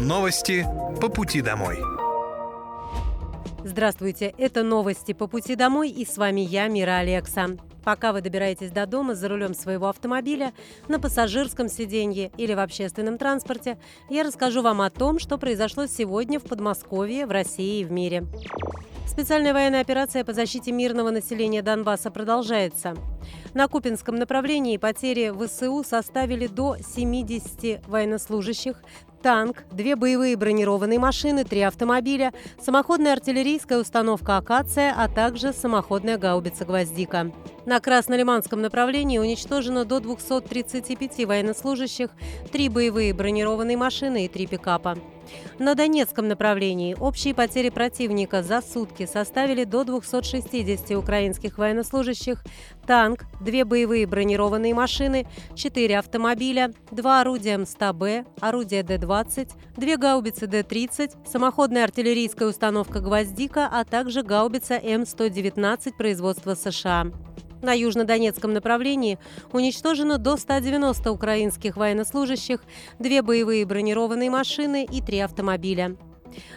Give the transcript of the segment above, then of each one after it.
Новости по пути домой. Здравствуйте, это новости по пути домой и с вами я, Мира Алекса. Пока вы добираетесь до дома за рулем своего автомобиля, на пассажирском сиденье или в общественном транспорте, я расскажу вам о том, что произошло сегодня в Подмосковье, в России и в мире. Специальная военная операция по защите мирного населения Донбасса продолжается. На Купинском направлении потери ВСУ составили до 70 военнослужащих, танк, две боевые бронированные машины, три автомобиля, самоходная артиллерийская установка «Акация», а также самоходная гаубица «Гвоздика». На Краснолиманском направлении уничтожено до 235 военнослужащих, три боевые бронированные машины и три пикапа. На Донецком направлении общие потери противника за сутки составили до 260 украинских военнослужащих, танк, две боевые бронированные машины, четыре автомобиля, два орудия МСТБ, орудие Д-20, две гаубицы Д-30, самоходная артиллерийская установка «Гвоздика», а также гаубица М-119 производства США. На южнодонецком направлении уничтожено до 190 украинских военнослужащих, две боевые бронированные машины и три автомобиля.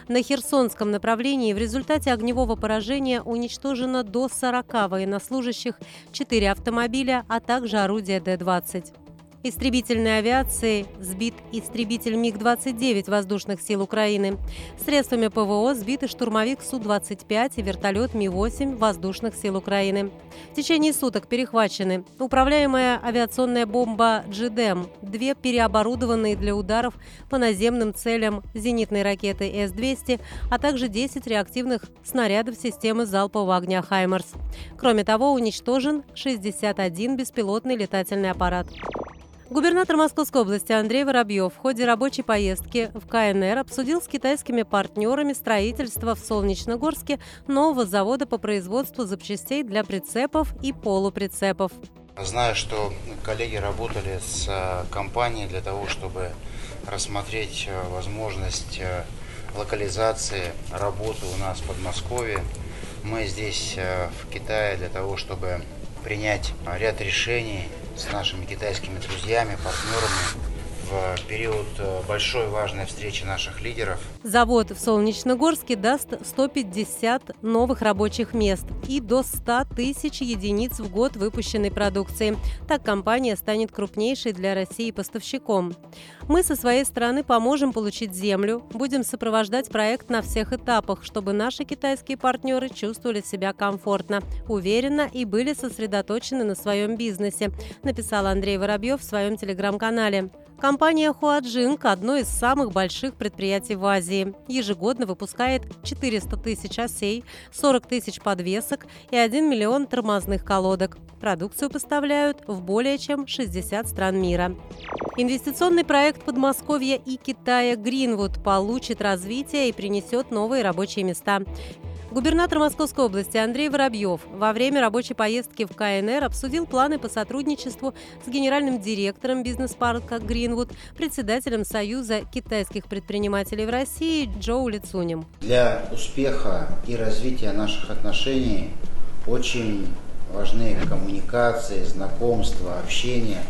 На Херсонском направлении в результате огневого поражения уничтожено до 40 военнослужащих, 4 автомобиля, а также орудия Д-20 истребительной авиации сбит истребитель МиГ-29 воздушных сил Украины. Средствами ПВО сбиты штурмовик Су-25 и вертолет Ми-8 воздушных сил Украины. В течение суток перехвачены управляемая авиационная бомба «Джидем», две переоборудованные для ударов по наземным целям зенитной ракеты С-200, а также 10 реактивных снарядов системы залпового огня «Хаймарс». Кроме того, уничтожен 61 беспилотный летательный аппарат. Губернатор Московской области Андрей Воробьев в ходе рабочей поездки в КНР обсудил с китайскими партнерами строительство в Солнечногорске нового завода по производству запчастей для прицепов и полуприцепов. Знаю, что коллеги работали с э, компанией для того, чтобы рассмотреть э, возможность э, локализации работы у нас в Подмосковье. Мы здесь в Китае для того, чтобы принять ряд решений с нашими китайскими друзьями, партнерами в период э, большой важной встречи наших лидеров. Завод в Солнечногорске даст 150 новых рабочих мест и до 100 тысяч единиц в год выпущенной продукции. Так компания станет крупнейшей для России поставщиком. Мы со своей стороны поможем получить землю, будем сопровождать проект на всех этапах, чтобы наши китайские партнеры чувствовали себя комфортно, уверенно и были сосредоточены на своем бизнесе, написал Андрей Воробьев в своем телеграм-канале. Компания Huajing – одно из самых больших предприятий в Азии. Ежегодно выпускает 400 тысяч осей, 40 тысяч подвесок и 1 миллион тормозных колодок. Продукцию поставляют в более чем 60 стран мира. Инвестиционный проект Подмосковья и Китая «Гринвуд» получит развитие и принесет новые рабочие места. Губернатор Московской области Андрей Воробьев во время рабочей поездки в КНР обсудил планы по сотрудничеству с генеральным директором бизнес-парка «Гринвуд», председателем Союза китайских предпринимателей в России Джоу Лицунем. Для успеха и развития наших отношений очень важны коммуникации, знакомства, общение.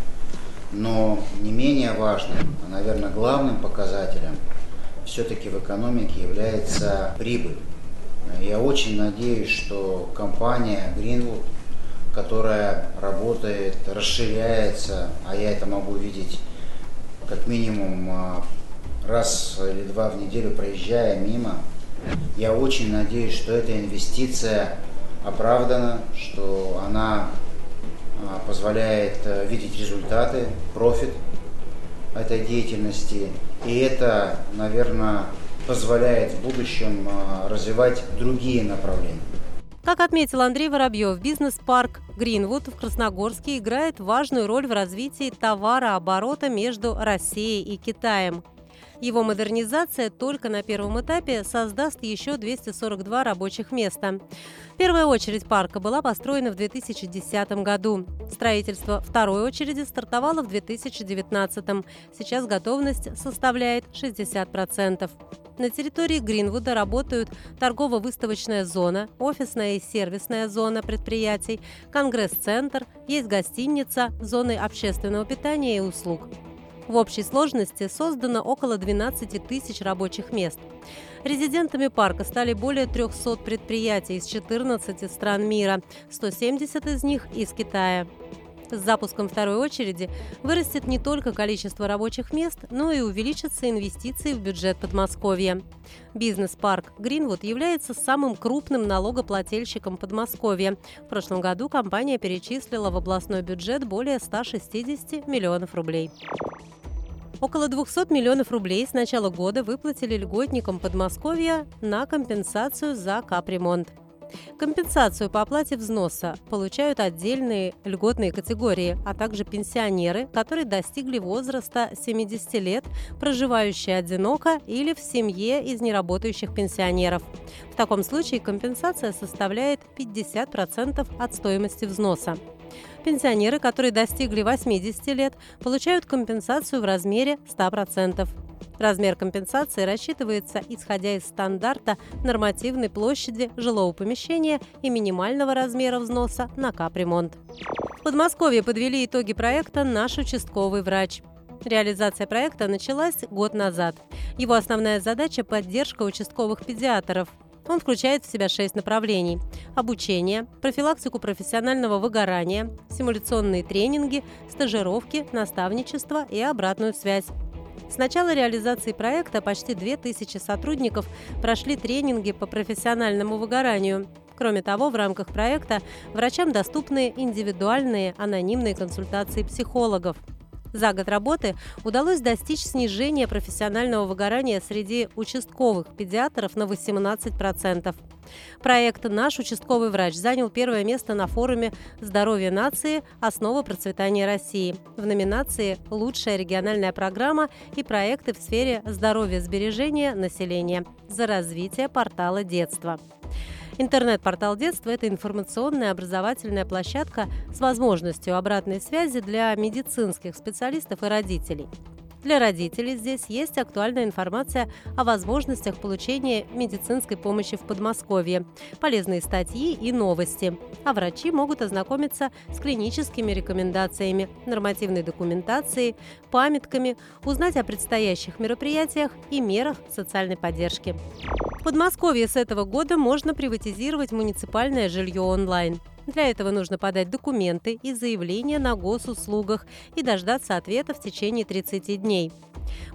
Но не менее важным, а, наверное, главным показателем все-таки в экономике является прибыль. Я очень надеюсь, что компания Greenwood, которая работает, расширяется, а я это могу видеть как минимум а, раз или два в неделю проезжая мимо, я очень надеюсь, что эта инвестиция оправдана, что она а, позволяет э, видеть результаты, профит этой деятельности. И это, наверное, позволяет в будущем а, развивать другие направления. Как отметил Андрей Воробьев, бизнес-парк Гринвуд в Красногорске играет важную роль в развитии товарооборота между Россией и Китаем. Его модернизация только на первом этапе создаст еще 242 рабочих места. Первая очередь парка была построена в 2010 году. Строительство второй очереди стартовало в 2019. Сейчас готовность составляет 60%. На территории Гринвуда работают торгово-выставочная зона, офисная и сервисная зона предприятий, конгресс-центр, есть гостиница, зоны общественного питания и услуг. В общей сложности создано около 12 тысяч рабочих мест. Резидентами парка стали более 300 предприятий из 14 стран мира, 170 из них из Китая. С запуском второй очереди вырастет не только количество рабочих мест, но и увеличатся инвестиции в бюджет Подмосковья. Бизнес-парк Гринвуд является самым крупным налогоплательщиком Подмосковья. В прошлом году компания перечислила в областной бюджет более 160 миллионов рублей. Около 200 миллионов рублей с начала года выплатили льготникам Подмосковья на компенсацию за капремонт. Компенсацию по оплате взноса получают отдельные льготные категории, а также пенсионеры, которые достигли возраста 70 лет, проживающие одиноко или в семье из неработающих пенсионеров. В таком случае компенсация составляет 50% от стоимости взноса. Пенсионеры, которые достигли 80 лет, получают компенсацию в размере 100%. Размер компенсации рассчитывается исходя из стандарта нормативной площади жилого помещения и минимального размера взноса на капремонт. В Подмосковье подвели итоги проекта «Наш участковый врач». Реализация проекта началась год назад. Его основная задача – поддержка участковых педиатров. Он включает в себя шесть направлений – обучение, профилактику профессионального выгорания, симуляционные тренинги, стажировки, наставничество и обратную связь. С начала реализации проекта почти 2000 сотрудников прошли тренинги по профессиональному выгоранию. Кроме того, в рамках проекта врачам доступны индивидуальные анонимные консультации психологов – за год работы удалось достичь снижения профессионального выгорания среди участковых педиатров на 18%. Проект «Наш участковый врач» занял первое место на форуме «Здоровье нации. Основа процветания России» в номинации «Лучшая региональная программа и проекты в сфере здоровья сбережения населения» за развитие портала детства. Интернет-портал детства – это информационная образовательная площадка с возможностью обратной связи для медицинских специалистов и родителей. Для родителей здесь есть актуальная информация о возможностях получения медицинской помощи в Подмосковье, полезные статьи и новости. А врачи могут ознакомиться с клиническими рекомендациями, нормативной документацией, памятками, узнать о предстоящих мероприятиях и мерах социальной поддержки. В Подмосковье с этого года можно приватизировать муниципальное жилье онлайн. Для этого нужно подать документы и заявление на госуслугах и дождаться ответа в течение 30 дней.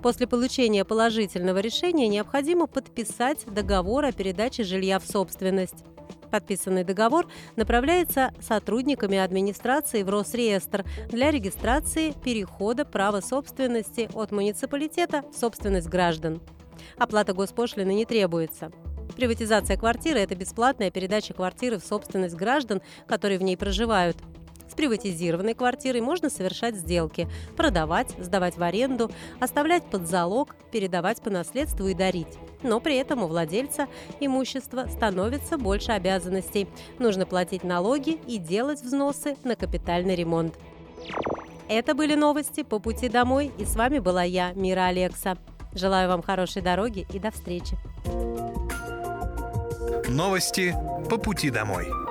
После получения положительного решения необходимо подписать договор о передаче жилья в собственность. Подписанный договор направляется сотрудниками администрации в Росреестр для регистрации перехода права собственности от муниципалитета в собственность граждан. Оплата госпошлины не требуется. Приватизация квартиры – это бесплатная передача квартиры в собственность граждан, которые в ней проживают. С приватизированной квартирой можно совершать сделки – продавать, сдавать в аренду, оставлять под залог, передавать по наследству и дарить. Но при этом у владельца имущества становится больше обязанностей. Нужно платить налоги и делать взносы на капитальный ремонт. Это были новости по пути домой, и с вами была я, Мира Алекса. Желаю вам хорошей дороги и до встречи. Новости по пути домой.